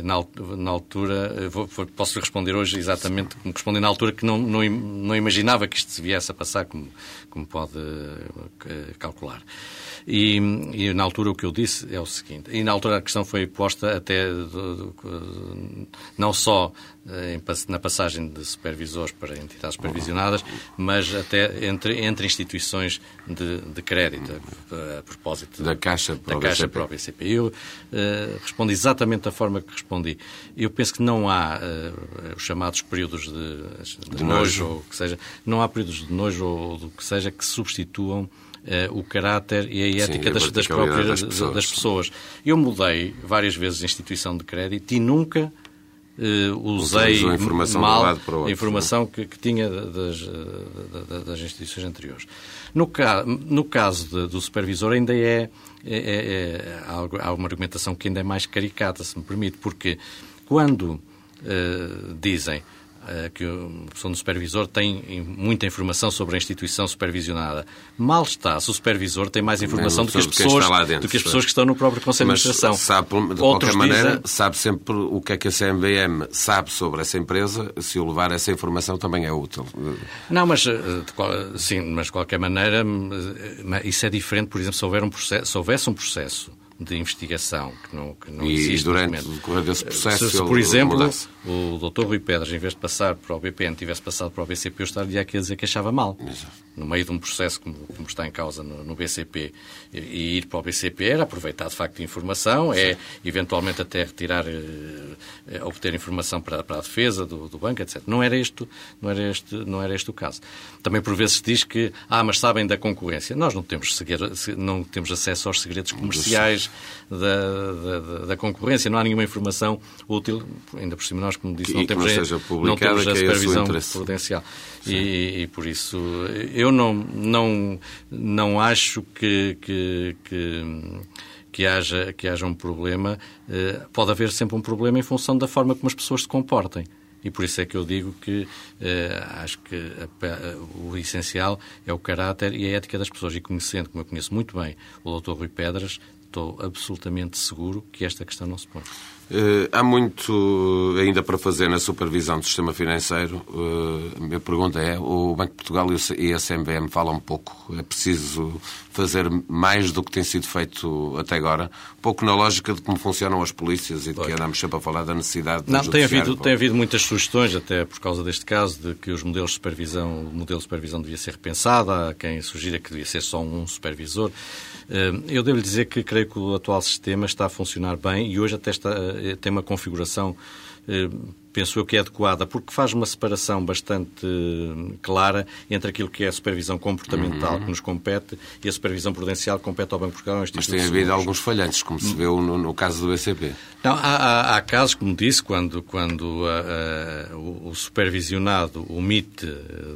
na, na altura, vou, posso lhe responder hoje exatamente como respondi na altura que não, não, não imaginava que isto se viesse a passar, como, como pode eh, calcular. E, e, na altura o que eu disse é o seguinte, e na altura a questão foi posta até não só eh, na passagem de supervisores para entidades supervisionadas, mas até entre, entre instituições de, de crédito, a, a propósito da Caixa para, da Caixa para o BCP. Eu uh, respondi exatamente da forma que respondi. Eu penso que não há uh, os chamados períodos de, de, de nojo, ou que seja, não há períodos de nojo ou do que seja que substituam uh, o caráter e a ética Sim, das, das, próprias das pessoas. das pessoas. Eu mudei várias vezes a instituição de crédito e nunca Uh, usei a informação mal outro, a informação que, que, tinha das, das, instituições anteriores. No, ca, no caso de, do supervisor ainda é, é, é, é, há uma argumentação que ainda é mais caricata, se me permite, porque quando uh, dizem eh, que a pessoa do supervisor tem muita informação sobre a instituição supervisionada. Mal está se o supervisor tem mais informação do que as pessoas, dentro, do que as pessoas que estão no próprio Conselho de Administração. Sabe, de Outros qualquer maneira, dizem... sabe sempre o que é que a CMVM sabe sobre essa empresa, se o levar essa informação também é útil. Não, mas eh, sim, mas de qualquer maneira, eh, isso é diferente, por exemplo, se houver um processo, se houvesse um processo de investigação que não, que não e, existe. E durante o decorrer desse processo. Se, se por exemplo, mudasse. O Dr. Rui Pedras, em vez de passar para o BPN, tivesse passado para o BCP, eu estaria aqui a dizer que achava mal. Exato. No meio de um processo como, como está em causa no, no BCP e, e, ir para o BCP era aproveitar de facto a informação, é eventualmente até retirar, é, obter informação para, para a defesa do, do, banco, etc. Não era, este, não, era este, não era este o caso. Também por vezes diz que, ah, mas sabem da concorrência. Nós não temos, não temos acesso aos segredos comerciais da, da, da, concorrência. Não há nenhuma informação útil, ainda por cima nós, como disse, não temos, não, não temos a é supervisão prudencial. E, e, por isso eu não, não, não acho que, que, que que haja, que haja um problema, eh, pode haver sempre um problema em função da forma como as pessoas se comportem. E por isso é que eu digo que eh, acho que a, o essencial é o caráter e a ética das pessoas. E conhecendo, como eu conheço muito bem, o Dr. Rui Pedras, estou absolutamente seguro que esta questão não se põe. Uh, há muito ainda para fazer na supervisão do sistema financeiro. Uh, a minha pergunta é: o Banco de Portugal e a CMVM falam pouco. É preciso fazer mais do que tem sido feito até agora? Pouco na lógica de como funcionam as polícias e de que andamos sempre a falar da necessidade de Não, tem havido, tem havido muitas sugestões, até por causa deste caso, de que os modelos de supervisão, o modelo de supervisão devia ser repensado. Há quem sugira que devia ser só um supervisor. Eu devo dizer que creio que o atual sistema está a funcionar bem e hoje até está, eh, tem uma configuração eh, penso eu que é adequada, porque faz uma separação bastante eh, clara entre aquilo que é a supervisão comportamental uhum. que nos compete e a supervisão prudencial que compete ao Banco Portugal. Mas tem havido alguns falhantes, como se viu no, no caso do BCP. Não, há, há, há, casos, como disse, quando, quando a, a, o, o supervisionado omite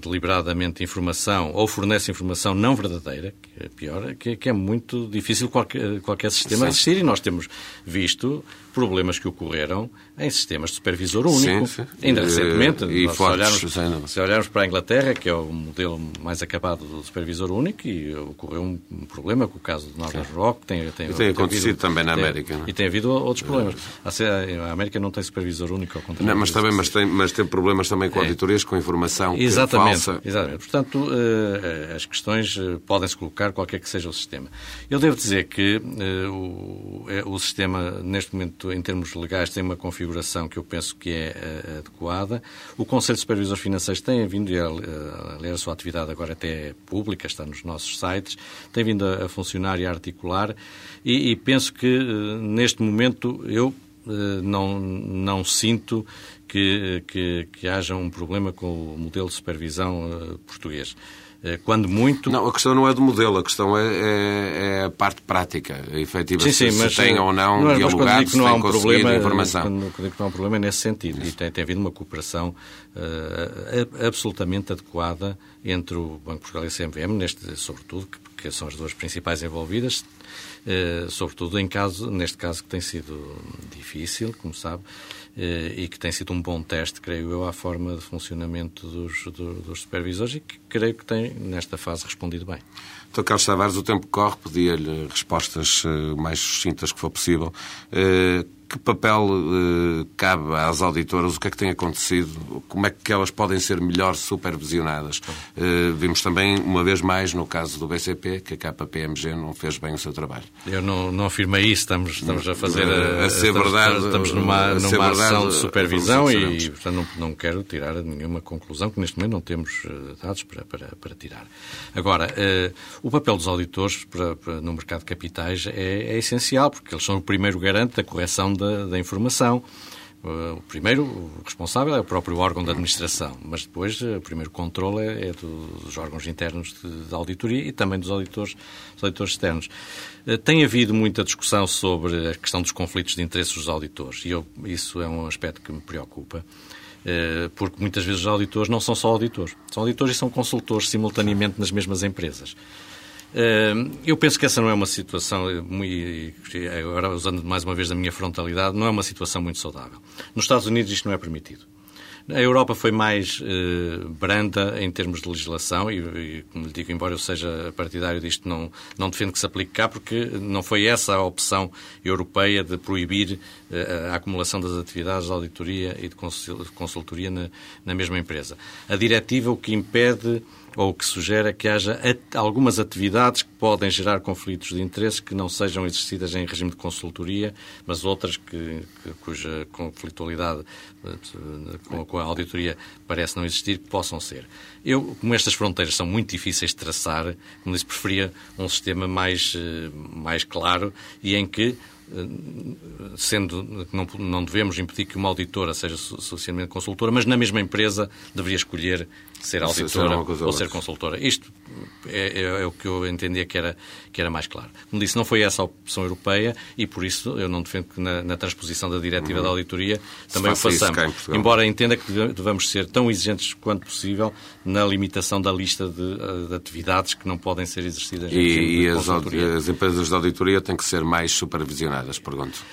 deliberadamente informação ou fornece informação não verdadeira, que é pior, que, que é muito difícil qualquer, qualquer sistema Sim. existir e nós temos visto problemas que ocorreram em sistemas de supervisor único. Sim, sim. Ainda recentemente, e se, olharmos, se olharmos para a Inglaterra, que é o modelo mais acabado do supervisor único, e ocorreu um, problema com o caso do Northern Rock. Tem, tem, e tem, acontecido havido, também na América. Tem, é? E tem havido outros problemas. A América não tem supervisor único, ao contrário. Não, mas, também, mas, tem, mas tem problemas também com é. auditorias, com informação exatamente, falsa. Exatamente. Portanto, eh, as questões eh, podem-se colocar qualquer que seja o sistema. Eu devo dizer que eh, o, o sistema, neste momento, em termos legais, tem uma configuração que eu penso que é uh, adequada. O Conselho de Supervisores Financeiros tem vindo, e aliás a sua atividade agora até é pública, está nos nossos sites, tem vindo a, a funcionar e a articular e, e penso que uh, neste momento eu não, não sinto que, que, que haja um problema com o modelo de supervisão português. Eh, quando muito... Não, a questão não é do modelo, a questão é, é, é a parte prática, efetiva, sim, sim, se, mas, tem ou não não dialogado, se não há um problema, informação. Quando digo que não há um problema é nesse sentido, Isso. e tem, tem havido uma cooperação uh, absolutamente adequada entre o Banco de Portugal e a CMVM, neste, sobretudo, que, que são as duas principais envolvidas, sobretudo em caso, neste caso que tem sido difícil, como sabe, eh, e que tem sido um bom teste, creio eu, à forma de funcionamento dos, dos supervisores e que creio que tem, nesta fase, respondido bem. Então, Carlos Tavares, o tempo corre, pedia-lhe respostas eh, mais sucintas que for possível. Eh, que papel eh, cabe às auditoras? O que é que tem acontecido? Como é que elas podem ser melhor supervisionadas? Eh, vimos também, uma vez mais, no caso do BCP, que a KPMG não fez bem o seu trabalho. Eu não, não afirmei isso. Estamos, estamos a fazer... A, a ser estamos, verdade, estamos numa, numa verdade, ação de supervisão e, portanto, não, não quero tirar nenhuma conclusão, que neste momento não temos eh, dados para, para, para tirar. Agora, o papel dos auditores para, para, no mercado de capitais é, é essencial, porque eles são o primeiro garante da correção da, da informação. Uh, o primeiro responsável é o próprio órgão de administração, mas depois uh, o primeiro controle é, é dos órgãos internos de, auditoria e também dos auditores, dos auditores externos. Uh, tem havido muita discussão sobre a questão dos conflitos de interesses dos auditores e eu, isso é um aspecto que me preocupa porque muitas vezes os auditores não são só auditores. São auditores e são consultores simultaneamente nas mesmas empresas. Eu penso que essa não é uma situação, agora usando mais uma vez a minha frontalidade, não é uma situação muito saudável. Nos Estados Unidos isto não é permitido. A Europa foi mais eh, branda em termos de legislação e, e, como lhe digo, embora eu seja partidário disto, não, não defendo que se aplique cá, porque não foi essa a opção europeia de proibir eh, a acumulação das atividades de auditoria e de consultoria na, na mesma empresa. A diretiva o que impede ou que sugere que haja algumas atividades que podem gerar conflitos de interesse que não sejam exercidas em regime de consultoria, mas outras que, que cuja conflitualidade eh, com, com, a auditoria parece não existir, que possam ser. Eu, como estas fronteiras são muito difíceis de traçar, como disse, preferia um sistema mais, eh, mais claro e em que sendo que não, não devemos impedir que uma auditora seja socialmente consultora, mas na mesma empresa deveria escolher ser auditora ou ser consultora. Isto é, é, é, o que eu entendia que era, que era mais claro. Como disse, não foi essa a opção europeia e por isso eu não defendo que na, na transposição da diretiva uhum. da auditoria também o façamos. Embora entenda que devemos ser tão exigentes quanto possível na limitação da lista de, de atividades que não podem ser exercidas. E, e as, as empresas de auditoria têm que ser mais supervisionadas, pergunto.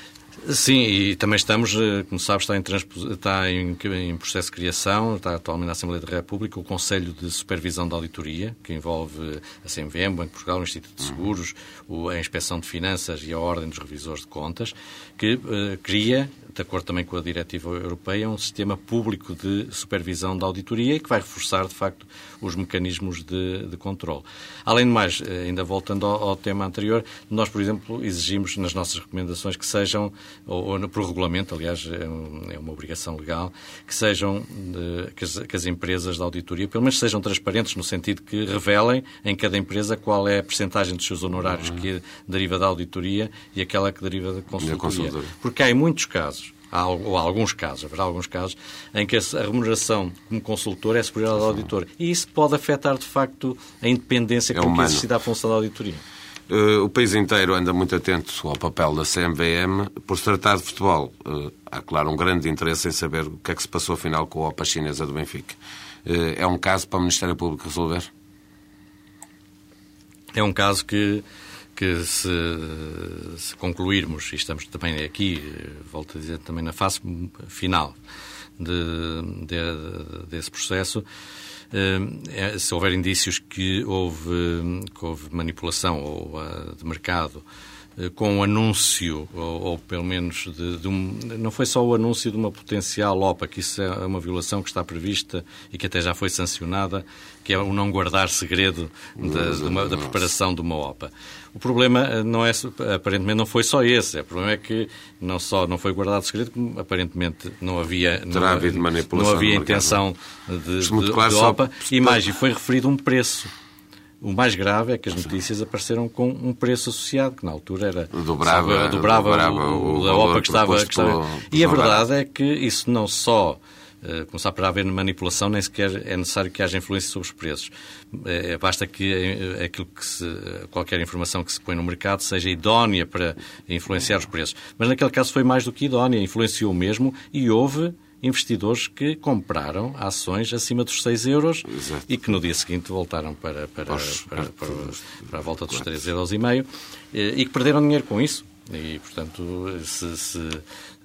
Sim, e também estamos, eh, como sabe, está, em, está em, em, processo de criação, está atualmente na Assembleia da República, o Conselho de Supervisão da Auditoria, que envolve a CMVM, o Banco de Portugal, o Instituto de Seguros, a Inspeção de Finanças e a Ordem dos Revisores de Contas, que uh, cria de acordo também com a diretiva europeia, um sistema público de supervisão da auditoria e que vai reforçar, de facto, os mecanismos de, de controle. Além de mais, eh, ainda voltando ao, ao, tema anterior, nós, por exemplo, exigimos nas nossas recomendações que sejam, ou, ou por regulamento, aliás, é, é uma obrigação legal, que sejam, de, que, as, que as empresas da auditoria, pelo menos sejam transparentes no sentido que revelem em cada empresa qual é a percentagem dos seus honorários que deriva da auditoria e aquela que deriva da consultoria. Porque há em muitos casos há, ou há alguns casos, haverá alguns casos, em que a remuneração como consultor é superior ao auditor. E isso pode afetar, de facto, a independência é que existe da função da auditoria. Uh, o país inteiro anda muito atento ao papel da CMVM. Por se tratar de futebol, uh, há, claro, um grande interesse em saber o que é que se passou, afinal, com a OPA chinesa do Benfica. Uh, é um caso para o Ministério Público resolver? É um caso que que se, se, concluirmos, e estamos também aqui, volto a dizer, também na fase final de, de, desse processo, eh, se houver indícios que houve, que houve manipulação ou, de mercado eh, com o anúncio, ou, ou pelo menos de, de, um. Não foi só o anúncio de uma potencial OPA, que isso é uma violação que está prevista e que até já foi sancionada, que é o não guardar segredo da, de uma, da preparação de uma OPA. O problema eh, não é, aparentemente não foi só esse. O problema é que não só não foi guardado segredo, como aparentemente não havia, não, não havia intenção de, de, claro, de OPA, só... e mais, e foi referido um preço. O mais grave é que as notícias apareceram com um preço associado, que na altura era dobrava, sabe, dobrava, dobrava o, o, da OPA que estava. Que estava... E a verdade é que isso não só Uh, começar por haver manipulação, nem sequer é necessário que haja influência sobre os preços. Uh, basta que aquilo que se, qualquer informação que se põe no mercado seja idónea para influenciar os preços. Mas naquele caso foi mais do que idónea, influenciou mesmo e houve investidores que compraram ações acima dos 6 euros Exato. e que no dia seguinte voltaram para, para, para, para, para a volta dos 3,5 euros e, meio, eh, e que perderam dinheiro com isso. E, portanto, se, se,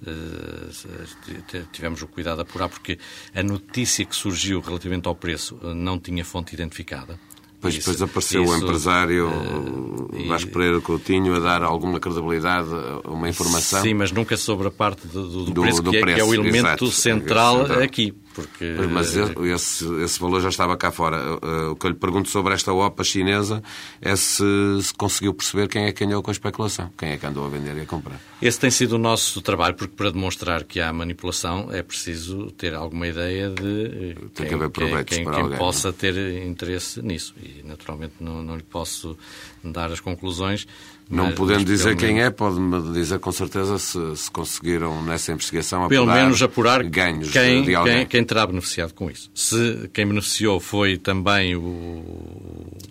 eh, se, tivemos o cuidado de apurar, porque a notícia que surgiu relativamente ao preço eh, não tinha fonte identificada. Pois isso, depois apareceu isso, o empresário uh, Vasco Pereira Coutinho a dar alguma credibilidade a uma informação. Sim, mas nunca sobre a parte do, do, do preço, do que, é, preço, que, é, o elemento central, central aqui. Porque... Mas esse, esse valor já estava cá fora. Eh, o que eu lhe pergunto sobre esta OPA chinesa é se, se conseguiu perceber quem é que ganhou com a especulação, quem é que andou a vender e a comprar. Esse tem sido o nosso trabalho, porque para demonstrar que há manipulação é preciso ter alguma ideia de eh, tem quem, que haver quem, quem, quem alguém, possa não? ter interesse nisso. E naturalmente não, não lhe posso dar as conclusões, não mas, podendo dizer quem é, pode-me dizer com certeza se, se conseguiram nessa investigação apurar Pelo menos apurar ganhos quem, de, alguém. Quem, quem terá beneficiado com isso. Se quem beneficiou foi também o,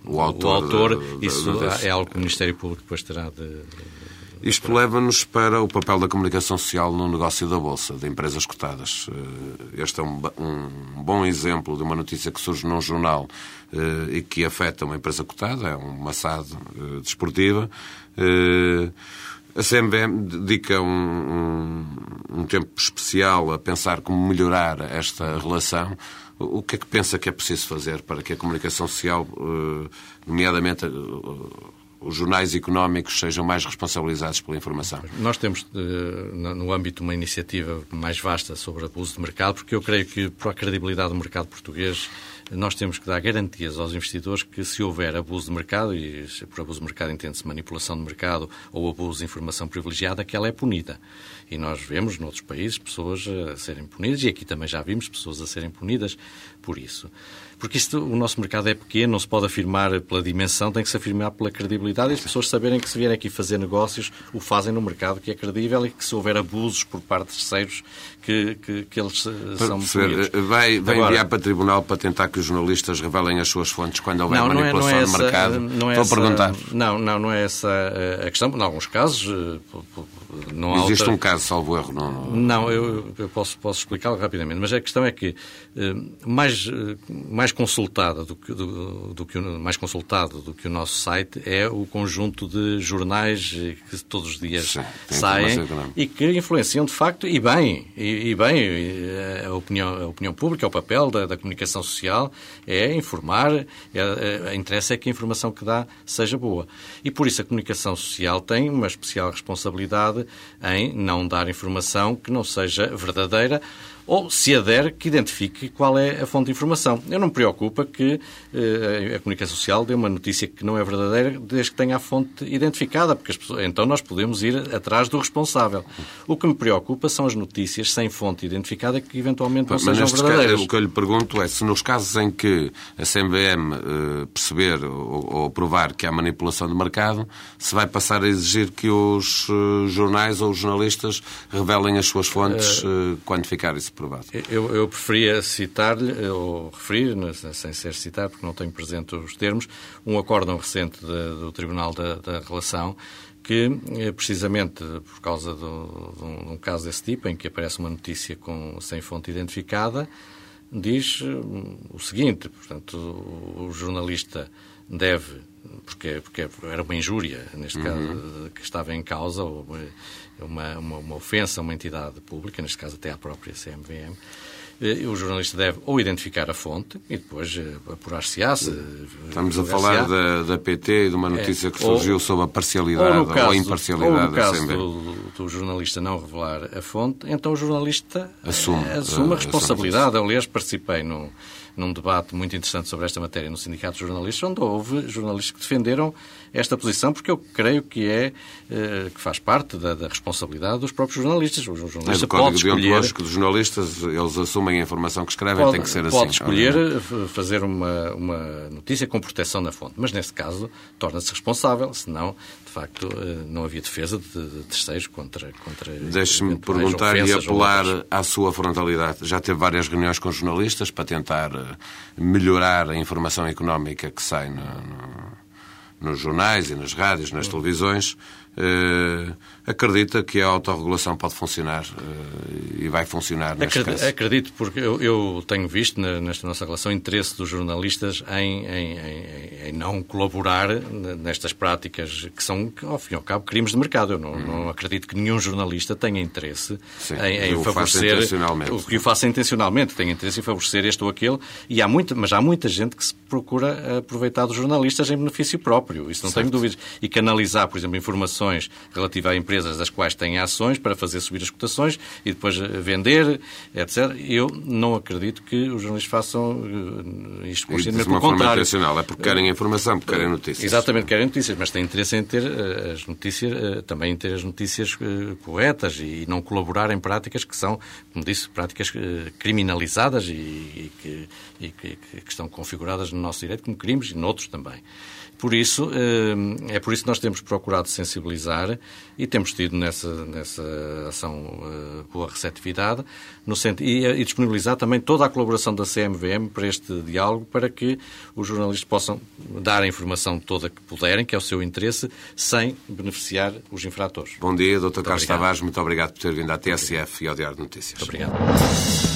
o autor, o autor de, isso de, é algo que o Ministério Público depois terá de isto leva-nos para o papel da comunicação social no negócio da Bolsa, de empresas cotadas. Eh, este é um, um bom exemplo de uma notícia que surge num jornal eh, e que afeta uma empresa cotada, é uma SAD eh, desportiva. A CMBM dedica um, um, um, tempo especial a pensar como melhorar esta relação. O que é que pensa que é preciso fazer para que a comunicação social, nomeadamente os jornais económicos sejam mais responsabilizados pela informação? Nós temos, eh, no âmbito, uma iniciativa mais vasta sobre abuso de mercado, porque eu creio que, para a credibilidade do mercado português, nós temos que dar garantias aos investidores que, se houver abuso de mercado, e por abuso de mercado entende-se manipulação de mercado ou abuso de informação privilegiada, que ela é punida. E nós vemos, noutros países, pessoas a serem punidas, e aqui também já vimos pessoas a serem punidas por isso. Porque isto, o nosso mercado é pequeno, não se pode afirmar pela dimensão, tem que se afirmar pela credibilidade e as pessoas saberem que se vierem aqui fazer negócios, o fazem no mercado que é credível e que se houver abusos por parte de terceiros, que, que, que eles eh, são punidos. Vai, vai Agora, enviar para o tribunal para tentar que os jornalistas revelem as suas fontes quando houver não, manipulação não é, não é essa, mercado? Não é Estou essa, a perguntar. Não, não, não é essa eh, a questão. Em alguns casos, eh, não há Existe outra... um caso, salvo erro, não? Não, eu, eu posso, posso explicá-lo rapidamente, mas a questão é que mais, mais consultada do que, do, do que mais consultado do que o nosso site é o conjunto de jornais que todos os dias Sim, saem e que influenciam de facto e bem e, e bem a opinião, a opinião pública, o papel da, da comunicação social é informar, é, é, a interesse é que a informação que dá seja boa. E por isso a comunicação social tem uma especial responsabilidade em não dar informação que não seja verdadeira ou, se adere, que identifique qual é a fonte de informação. Eu não me preocupa que eh, a comunicação social dê uma notícia que não é verdadeira desde que tenha a fonte identificada, porque pessoas, então nós podemos ir atrás do responsável. O que me preocupa são as notícias sem fonte identificada que eventualmente não Mas sejam verdadeiras. Caso, o que eu lhe pergunto é se nos casos em que a CMBM eh, perceber ou, ou, provar que há manipulação de mercado, se vai passar a exigir que os eh, jornais ou os jornalistas revelem as suas fontes uh, quando ficar isso provado. Eu, eu preferia citar-lhe, ou referir, sem ser citar, porque não tenho presente os termos, um acórdão recente de, do Tribunal da, da Relação que, eh, precisamente por causa de, um, caso desse tipo, em que aparece uma notícia com, sem fonte identificada, diz hum, o seguinte, portanto, o jornalista deve, porque, porque era uma injúria, neste uhum. caso, que estava em causa, ou uma, uma, uma ofensa a uma entidade pública, neste caso até à própria CMVM, eh, o jornalista deve ou identificar a fonte e depois eh, apurar-se-á. Se, Estamos a falar da, da PT e de uma notícia que surgiu ou, sobre a parcialidade ou, caso, ou a imparcialidade. Ou no caso do, do, jornalista não revelar a fonte, então o jornalista assume, eh, assume a, a responsabilidade. Aliás, participei no, num debate muito interessante sobre esta matéria no Sindicato de Jornalistas, onde houve jornalistas que defenderam esta posição, porque eu creio que é eh, que faz parte da, da responsabilidade dos próprios jornalistas. O jornalista é, Código escolher... dos jornalistas, eles assumem a informação que escrevem, pode, tem que ser assim. Pode escolher obviamente. fazer uma, uma notícia com proteção na fonte, mas nesse caso torna-se responsável, senão, de facto, eh, não havia defesa de terceiros contra. contra Deixe-me perguntar e apelar à sua frontalidade. Já teve várias reuniões com jornalistas para tentar eh, melhorar a informação económica que sai no, no, nos jornais e nas rádios, nas televisões. Uh, acredita que a autorregulação pode funcionar uh, e vai funcionar neste acredito, caso? Acredito, porque eu, eu tenho visto nesta nossa relação interesse dos jornalistas em, em, em, em, não colaborar nestas práticas que são, ao fim e ao cabo, crimes de mercado. Eu não, hum. não acredito que nenhum jornalista tenha interesse Sim, em, favorecer... O que o faça intencionalmente. Tem interesse em favorecer este ou aquele. E há muita, mas há muita gente que se procura aproveitar dos jornalistas em benefício próprio. Isso não certo. tenho dúvidas. E canalizar, por exemplo, informações relativas a empresas das quais têm ações para fazer subir as cotações e depois eh, vender, etc. Eu não acredito que os jornalistas façam eh, isto conscientemente. De uma forma contrário. é porque querem informação, porque querem notícias. Exatamente, querem notícias, mas têm interesse em ter eh, as notícias, também em ter as notícias corretas e não colaborar em práticas que são, como disse, práticas criminalizadas e, e, que, e que, que estão configuradas no nosso direito como crimes e noutros também. Por isso, eh, é por isso que nós temos procurado sensibilizar e temos tido nessa, nessa ação eh, boa receptividade no e, e disponibilizar também toda a colaboração da CMVM para este diálogo, para que os jornalistas possam dar a informação toda que puderem, que é o seu interesse, sem beneficiar os infratores. Bom dia, Dr. Carlos Tavares. Muito obrigado por ter vindo à TSF e ao Diário de Notícias. Muito obrigado.